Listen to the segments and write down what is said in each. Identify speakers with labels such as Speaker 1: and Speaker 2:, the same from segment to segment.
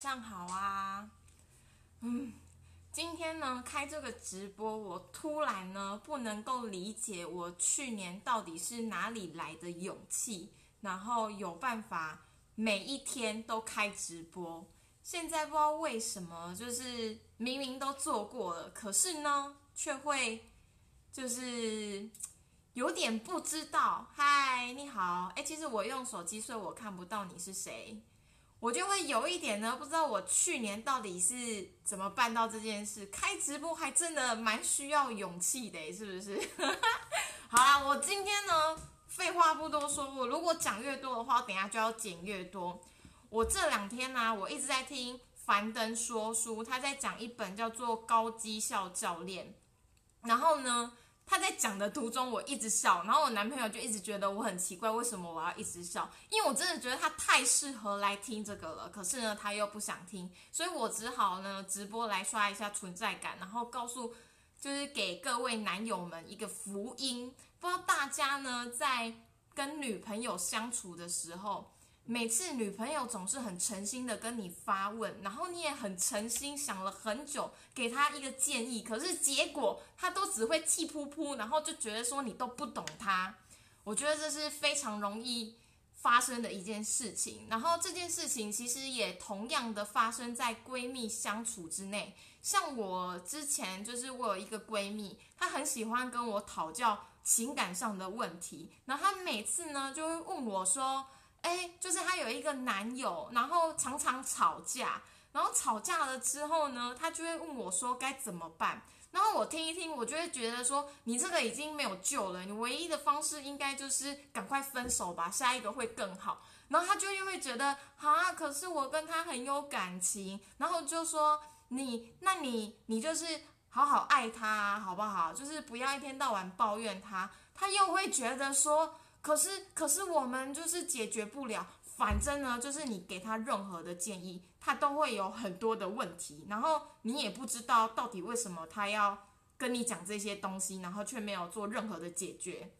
Speaker 1: 上好啊，嗯，今天呢开这个直播，我突然呢不能够理解我去年到底是哪里来的勇气，然后有办法每一天都开直播。现在不知道为什么，就是明明都做过了，可是呢却会就是有点不知道。嗨，你好，哎，其实我用手机，所以我看不到你是谁。我就会有一点呢，不知道我去年到底是怎么办到这件事。开直播还真的蛮需要勇气的，是不是？好啦，我今天呢，废话不多说，我如果讲越多的话，等下就要剪越多。我这两天呢，我一直在听樊登说书，他在讲一本叫做《高绩效教练》，然后呢。他在讲的途中，我一直笑，然后我男朋友就一直觉得我很奇怪，为什么我要一直笑？因为我真的觉得他太适合来听这个了，可是呢，他又不想听，所以我只好呢直播来刷一下存在感，然后告诉，就是给各位男友们一个福音。不知道大家呢在跟女朋友相处的时候。每次女朋友总是很诚心的跟你发问，然后你也很诚心想了很久，给她一个建议，可是结果她都只会气噗噗，然后就觉得说你都不懂她。我觉得这是非常容易发生的一件事情。然后这件事情其实也同样的发生在闺蜜相处之内。像我之前就是我有一个闺蜜，她很喜欢跟我讨教情感上的问题，然后她每次呢就会问我说。哎，就是她有一个男友，然后常常吵架，然后吵架了之后呢，她就会问我说该怎么办。然后我听一听，我就会觉得说你这个已经没有救了，你唯一的方式应该就是赶快分手吧，下一个会更好。然后她就又会觉得好啊，可是我跟他很有感情，然后就说你，那你你就是好好爱他好不好？就是不要一天到晚抱怨他。他又会觉得说。可是，可是我们就是解决不了。反正呢，就是你给他任何的建议，他都会有很多的问题。然后你也不知道到底为什么他要跟你讲这些东西，然后却没有做任何的解决。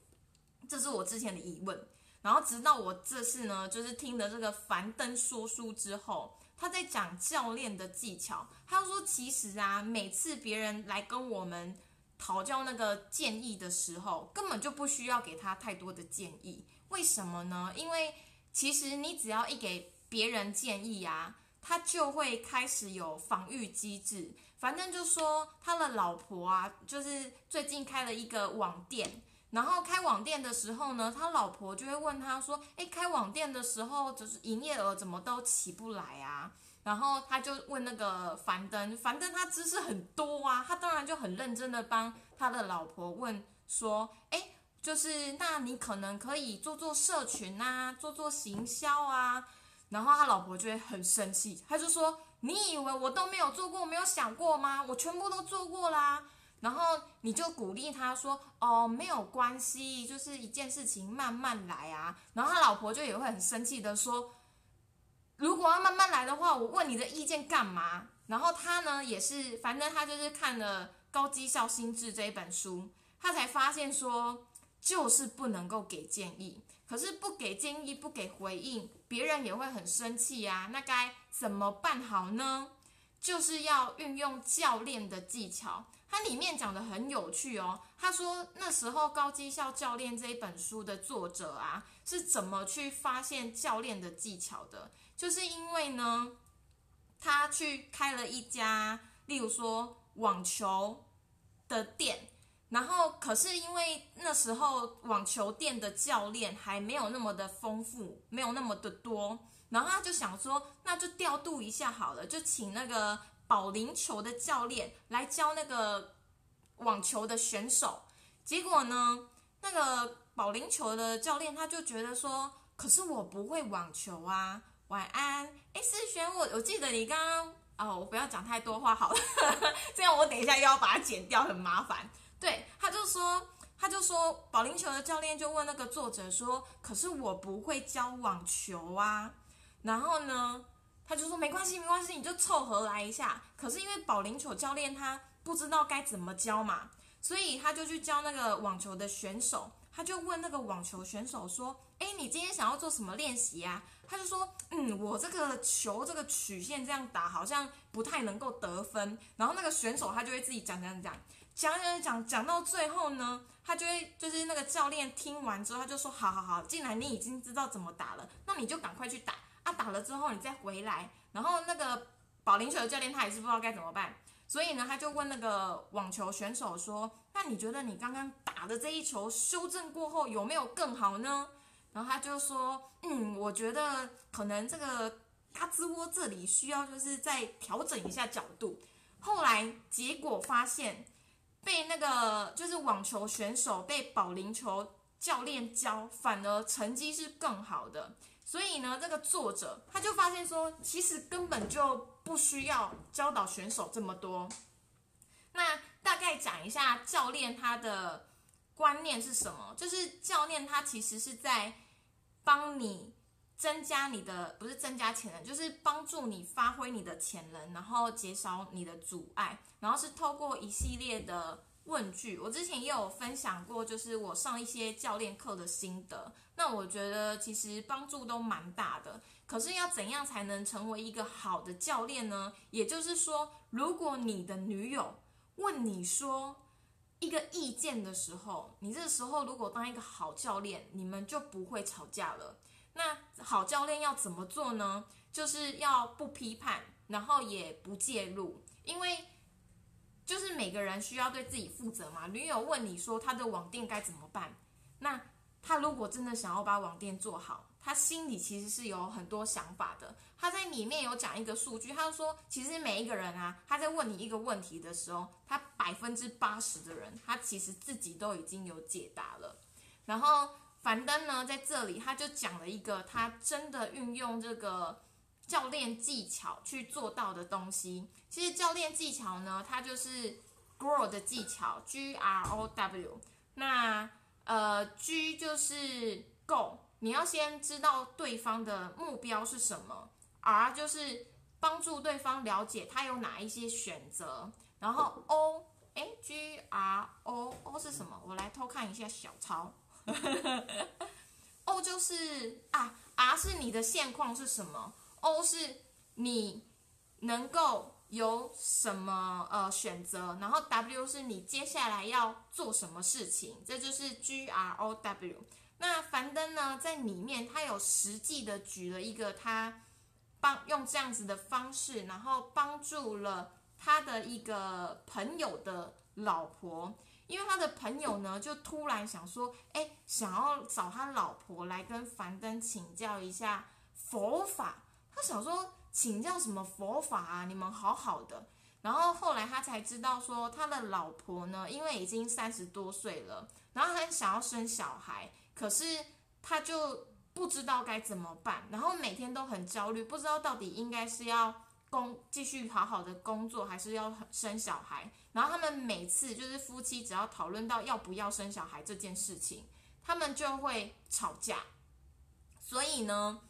Speaker 1: 这是我之前的疑问。然后直到我这次呢，就是听了这个樊登说书之后，他在讲教练的技巧。他说，其实啊，每次别人来跟我们。讨教那个建议的时候，根本就不需要给他太多的建议。为什么呢？因为其实你只要一给别人建议啊，他就会开始有防御机制。反正就说他的老婆啊，就是最近开了一个网店，然后开网店的时候呢，他老婆就会问他说：“诶，开网店的时候，就是营业额怎么都起不来啊？”然后他就问那个樊登，樊登他知识很多啊，他当然就很认真的帮他的老婆问说，哎，就是那你可能可以做做社群啊，做做行销啊。然后他老婆就会很生气，他就说，你以为我都没有做过，没有想过吗？我全部都做过啦。然后你就鼓励他说，哦，没有关系，就是一件事情慢慢来啊。然后他老婆就也会很生气的说。如果要慢慢来的话，我问你的意见干嘛？然后他呢，也是，反正他就是看了《高绩效心智》这一本书，他才发现说，就是不能够给建议。可是不给建议，不给回应，别人也会很生气呀。那该怎么办好呢？就是要运用教练的技巧。它里面讲的很有趣哦。他说那时候《高绩效教练》这一本书的作者啊，是怎么去发现教练的技巧的？就是因为呢，他去开了一家，例如说网球的店，然后可是因为那时候网球店的教练还没有那么的丰富，没有那么的多，然后他就想说，那就调度一下好了，就请那个保龄球的教练来教那个网球的选手。结果呢，那个保龄球的教练他就觉得说，可是我不会网球啊。晚安，哎，思璇，我我记得你刚刚哦，我不要讲太多话好了，这样我等一下又要把它剪掉，很麻烦。对，他就说，他就说，保龄球的教练就问那个作者说，可是我不会教网球啊。然后呢，他就说没关系，没关系，你就凑合来一下。可是因为保龄球教练他不知道该怎么教嘛，所以他就去教那个网球的选手。他就问那个网球选手说：“哎，你今天想要做什么练习呀？”他就说，嗯，我这个球这个曲线这样打好像不太能够得分。然后那个选手他就会自己讲讲讲讲讲讲讲到最后呢，他就会就是那个教练听完之后，他就说，好好好，既然你已经知道怎么打了，那你就赶快去打啊，打了之后你再回来。然后那个保龄球的教练他也是不知道该怎么办，所以呢，他就问那个网球选手说，那你觉得你刚刚打的这一球修正过后有没有更好呢？然后他就说：“嗯，我觉得可能这个嘎吱窝这里需要就是再调整一下角度。”后来结果发现，被那个就是网球选手被保龄球教练教，反而成绩是更好的。所以呢，这个作者他就发现说，其实根本就不需要教导选手这么多。那大概讲一下教练他的观念是什么？就是教练他其实是在。帮你增加你的不是增加潜能，就是帮助你发挥你的潜能，然后减少你的阻碍，然后是透过一系列的问句。我之前也有分享过，就是我上一些教练课的心得。那我觉得其实帮助都蛮大的。可是要怎样才能成为一个好的教练呢？也就是说，如果你的女友问你说一个意见的时候，你这时候如果当一个好教练，你们就不会吵架了。那好教练要怎么做呢？就是要不批判，然后也不介入，因为就是每个人需要对自己负责嘛。女友问你说他的网店该怎么办，那他如果真的想要把网店做好。他心里其实是有很多想法的。他在里面有讲一个数据，他说，其实每一个人啊，他在问你一个问题的时候，他百分之八十的人，他其实自己都已经有解答了。然后樊登呢，在这里他就讲了一个他真的运用这个教练技巧去做到的东西。其实教练技巧呢，它就是 grow 的技巧，G R O W。那呃，G 就是 go。你要先知道对方的目标是什么，R 就是帮助对方了解他有哪一些选择，然后 O，哎，G R O O 是什么？我来偷看一下小抄。O 就是啊，R 是你的现况是什么？O 是你能够有什么呃选择，然后 W 是你接下来要做什么事情，这就是 G R O W。那樊登呢，在里面他有实际的举了一个他帮用这样子的方式，然后帮助了他的一个朋友的老婆，因为他的朋友呢就突然想说，哎，想要找他老婆来跟樊登请教一下佛法。他想说请教什么佛法啊？你们好好的。然后后来他才知道说，他的老婆呢，因为已经三十多岁了，然后很想要生小孩。可是他就不知道该怎么办，然后每天都很焦虑，不知道到底应该是要工继续好好的工作，还是要生小孩。然后他们每次就是夫妻只要讨论到要不要生小孩这件事情，他们就会吵架。所以呢，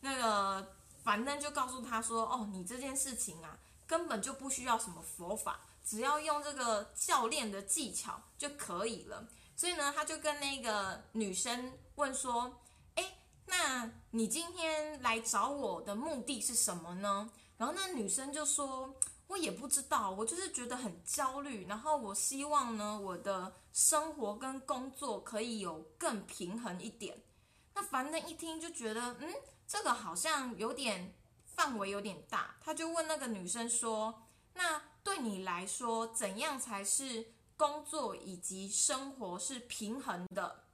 Speaker 1: 那个樊登就告诉他说：“哦，你这件事情啊，根本就不需要什么佛法，只要用这个教练的技巧就可以了。”所以呢，他就跟那个女生问说：“哎，那你今天来找我的目的是什么呢？”然后那女生就说：“我也不知道，我就是觉得很焦虑，然后我希望呢，我的生活跟工作可以有更平衡一点。”那樊登一听就觉得，嗯，这个好像有点范围有点大，他就问那个女生说：“那对你来说，怎样才是？”工作以及生活是平衡的。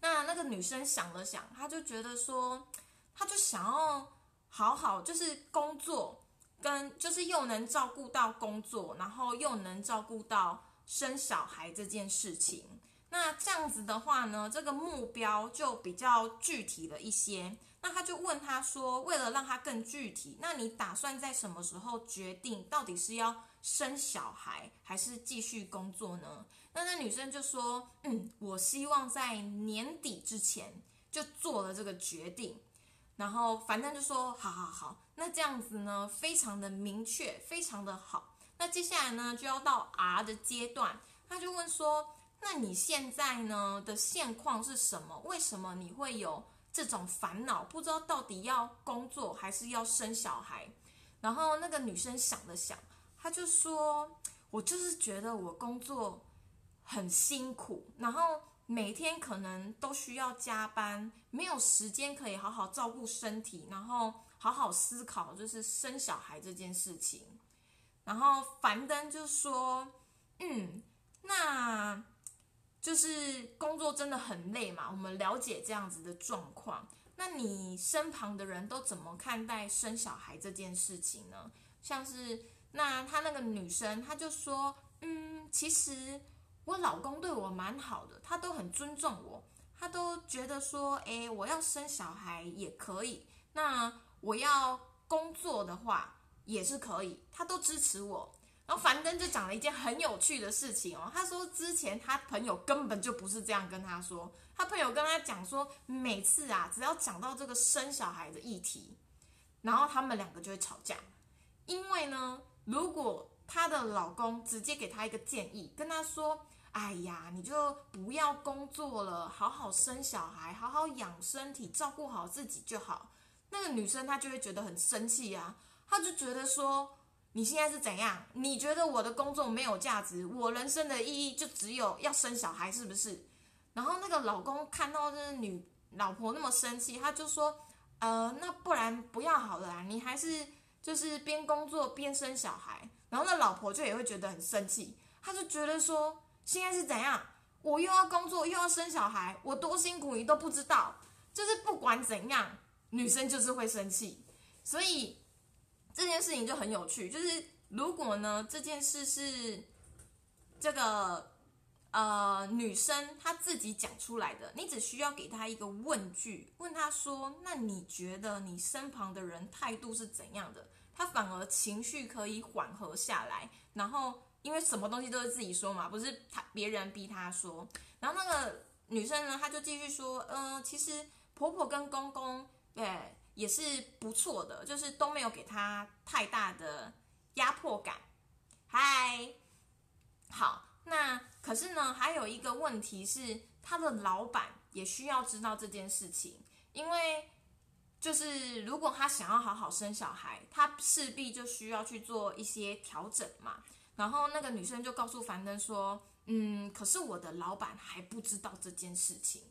Speaker 1: 那那个女生想了想，她就觉得说，她就想要好好，就是工作跟就是又能照顾到工作，然后又能照顾到生小孩这件事情。那这样子的话呢，这个目标就比较具体了一些。那他就问他说：“为了让他更具体，那你打算在什么时候决定到底是要生小孩还是继续工作呢？”那那女生就说：“嗯，我希望在年底之前就做了这个决定。”然后反正就说：“好好好，那这样子呢，非常的明确，非常的好。那接下来呢，就要到 R 的阶段，他就问说：那你现在呢的现况是什么？为什么你会有？”这种烦恼，不知道到底要工作还是要生小孩。然后那个女生想了想，他就说：“我就是觉得我工作很辛苦，然后每天可能都需要加班，没有时间可以好好照顾身体，然后好好思考就是生小孩这件事情。”然后樊登就说：“嗯，那就是工作真的很累嘛，我们了解这样子的状况。”那你身旁的人都怎么看待生小孩这件事情呢？像是那他那个女生，她就说，嗯，其实我老公对我蛮好的，他都很尊重我，他都觉得说，诶，我要生小孩也可以，那我要工作的话也是可以，他都支持我。然后樊登就讲了一件很有趣的事情哦，他说之前他朋友根本就不是这样跟他说。他朋友跟他讲说，每次啊，只要讲到这个生小孩的议题，然后他们两个就会吵架。因为呢，如果她的老公直接给她一个建议，跟她说：“哎呀，你就不要工作了，好好生小孩，好好养身体，照顾好自己就好。”那个女生她就会觉得很生气啊，她就觉得说：“你现在是怎样？你觉得我的工作没有价值？我人生的意义就只有要生小孩，是不是？”然后那个老公看到这女老婆那么生气，他就说：“呃，那不然不要好了，你还是就是边工作边生小孩。”然后那老婆就也会觉得很生气，他就觉得说：“现在是怎样？我又要工作又要生小孩，我多辛苦你都不知道。”就是不管怎样，女生就是会生气。所以这件事情就很有趣，就是如果呢这件事是这个。呃，女生她自己讲出来的，你只需要给她一个问句，问她说：“那你觉得你身旁的人态度是怎样的？”她反而情绪可以缓和下来。然后，因为什么东西都是自己说嘛，不是她别人逼她说。然后那个女生呢，她就继续说：“嗯，其实婆婆跟公公对也是不错的，就是都没有给她太大的压迫感。”嗨，好。那可是呢，还有一个问题是，他的老板也需要知道这件事情，因为就是如果他想要好好生小孩，他势必就需要去做一些调整嘛。然后那个女生就告诉樊登说：“嗯，可是我的老板还不知道这件事情。”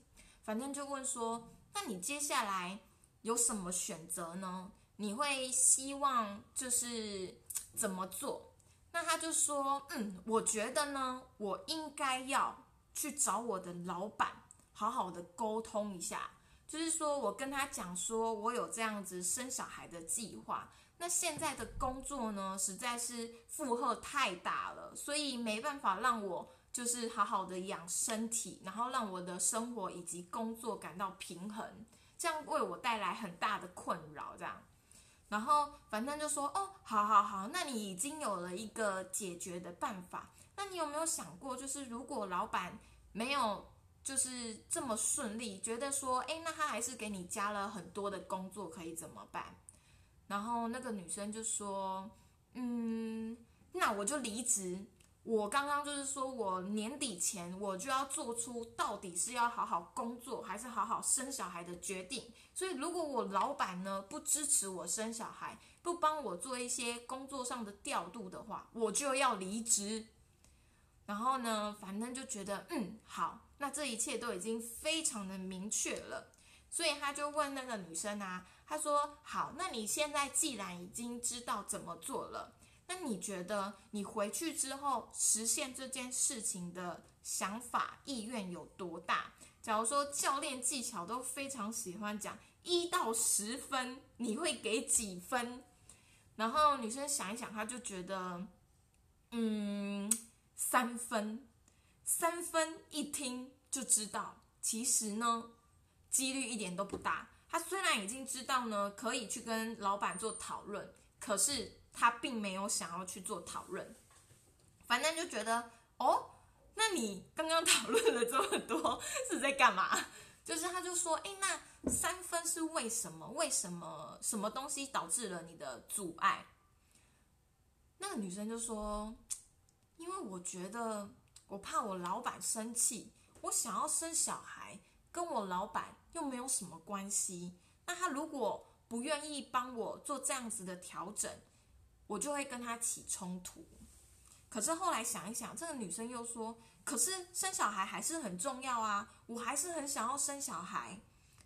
Speaker 1: 樊登就问说：“那你接下来有什么选择呢？你会希望就是怎么做？”那他就说，嗯，我觉得呢，我应该要去找我的老板，好好的沟通一下，就是说我跟他讲说，我有这样子生小孩的计划。那现在的工作呢，实在是负荷太大了，所以没办法让我就是好好的养身体，然后让我的生活以及工作感到平衡，这样为我带来很大的困扰，这样。然后反正就说哦，好好好，那你已经有了一个解决的办法。那你有没有想过，就是如果老板没有就是这么顺利，觉得说，哎，那他还是给你加了很多的工作，可以怎么办？然后那个女生就说，嗯，那我就离职。我刚刚就是说，我年底前我就要做出到底是要好好工作还是好好生小孩的决定。所以，如果我老板呢不支持我生小孩，不帮我做一些工作上的调度的话，我就要离职。然后呢，反正就觉得嗯好，那这一切都已经非常的明确了。所以他就问那个女生啊，他说好，那你现在既然已经知道怎么做了。那你觉得你回去之后实现这件事情的想法意愿有多大？假如说教练技巧都非常喜欢讲一到十分，你会给几分？然后女生想一想，她就觉得，嗯，三分。三分一听就知道，其实呢，几率一点都不大。她虽然已经知道呢，可以去跟老板做讨论，可是。他并没有想要去做讨论，反正就觉得哦，那你刚刚讨论了这么多是在干嘛？就是他就说，哎，那三分是为什么？为什么什么东西导致了你的阻碍？那个女生就说，因为我觉得我怕我老板生气，我想要生小孩，跟我老板又没有什么关系。那他如果不愿意帮我做这样子的调整，我就会跟他起冲突。可是后来想一想，这个女生又说：“可是生小孩还是很重要啊，我还是很想要生小孩，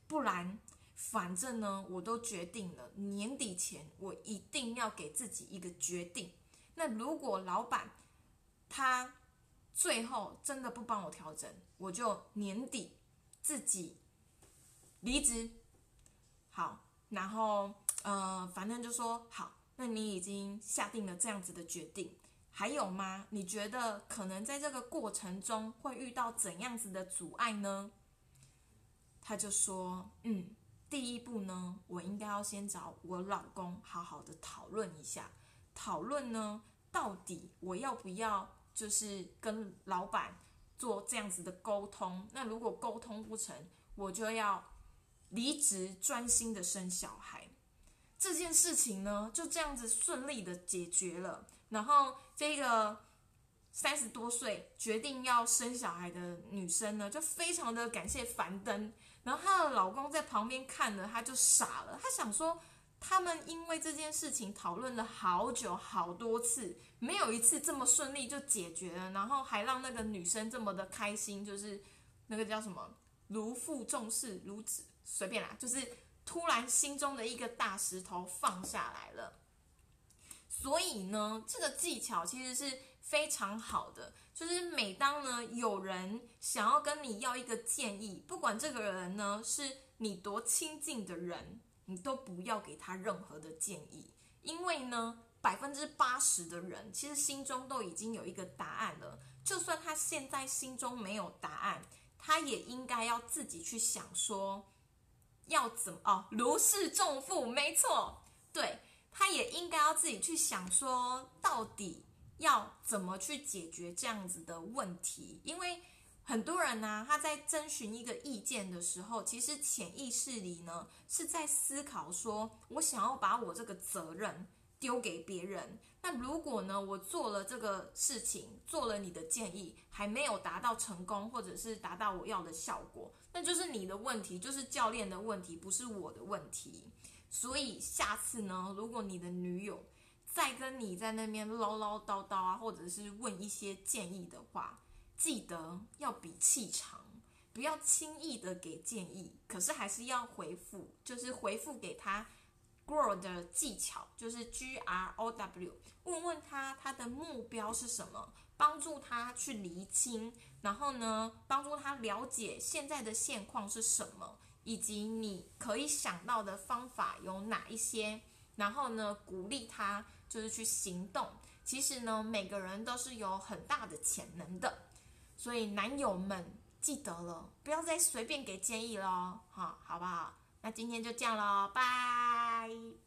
Speaker 1: 不然反正呢，我都决定了，年底前我一定要给自己一个决定。那如果老板他最后真的不帮我调整，我就年底自己离职。好，然后呃，反正就说好。”那你已经下定了这样子的决定，还有吗？你觉得可能在这个过程中会遇到怎样子的阻碍呢？他就说：“嗯，第一步呢，我应该要先找我老公好好的讨论一下，讨论呢，到底我要不要就是跟老板做这样子的沟通？那如果沟通不成，我就要离职，专心的生小孩。”这件事情呢，就这样子顺利的解决了。然后这个三十多岁决定要生小孩的女生呢，就非常的感谢樊登。然后她的老公在旁边看了，他就傻了。他想说，他们因为这件事情讨论了好久好多次，没有一次这么顺利就解决了，然后还让那个女生这么的开心，就是那个叫什么如负重视，如此随便啦，就是。突然，心中的一个大石头放下来了。所以呢，这个技巧其实是非常好的。就是每当呢有人想要跟你要一个建议，不管这个人呢是你多亲近的人，你都不要给他任何的建议，因为呢，百分之八十的人其实心中都已经有一个答案了。就算他现在心中没有答案，他也应该要自己去想说。要怎么哦？如释重负，没错，对，他也应该要自己去想，说到底要怎么去解决这样子的问题。因为很多人呢，他在征询一个意见的时候，其实潜意识里呢是在思考，说我想要把我这个责任丢给别人。那如果呢，我做了这个事情，做了你的建议，还没有达到成功，或者是达到我要的效果。那就是你的问题，就是教练的问题，不是我的问题。所以下次呢，如果你的女友再跟你在那边唠唠叨叨啊，或者是问一些建议的话，记得要比气场，不要轻易的给建议，可是还是要回复，就是回复给他 grow 的技巧，就是 G R O W，问问他他的目标是什么，帮助他去厘清。然后呢，帮助他了解现在的现况是什么，以及你可以想到的方法有哪一些。然后呢，鼓励他就是去行动。其实呢，每个人都是有很大的潜能的。所以男友们记得了，不要再随便给建议喽，哈，好不好？那今天就这样喽，拜。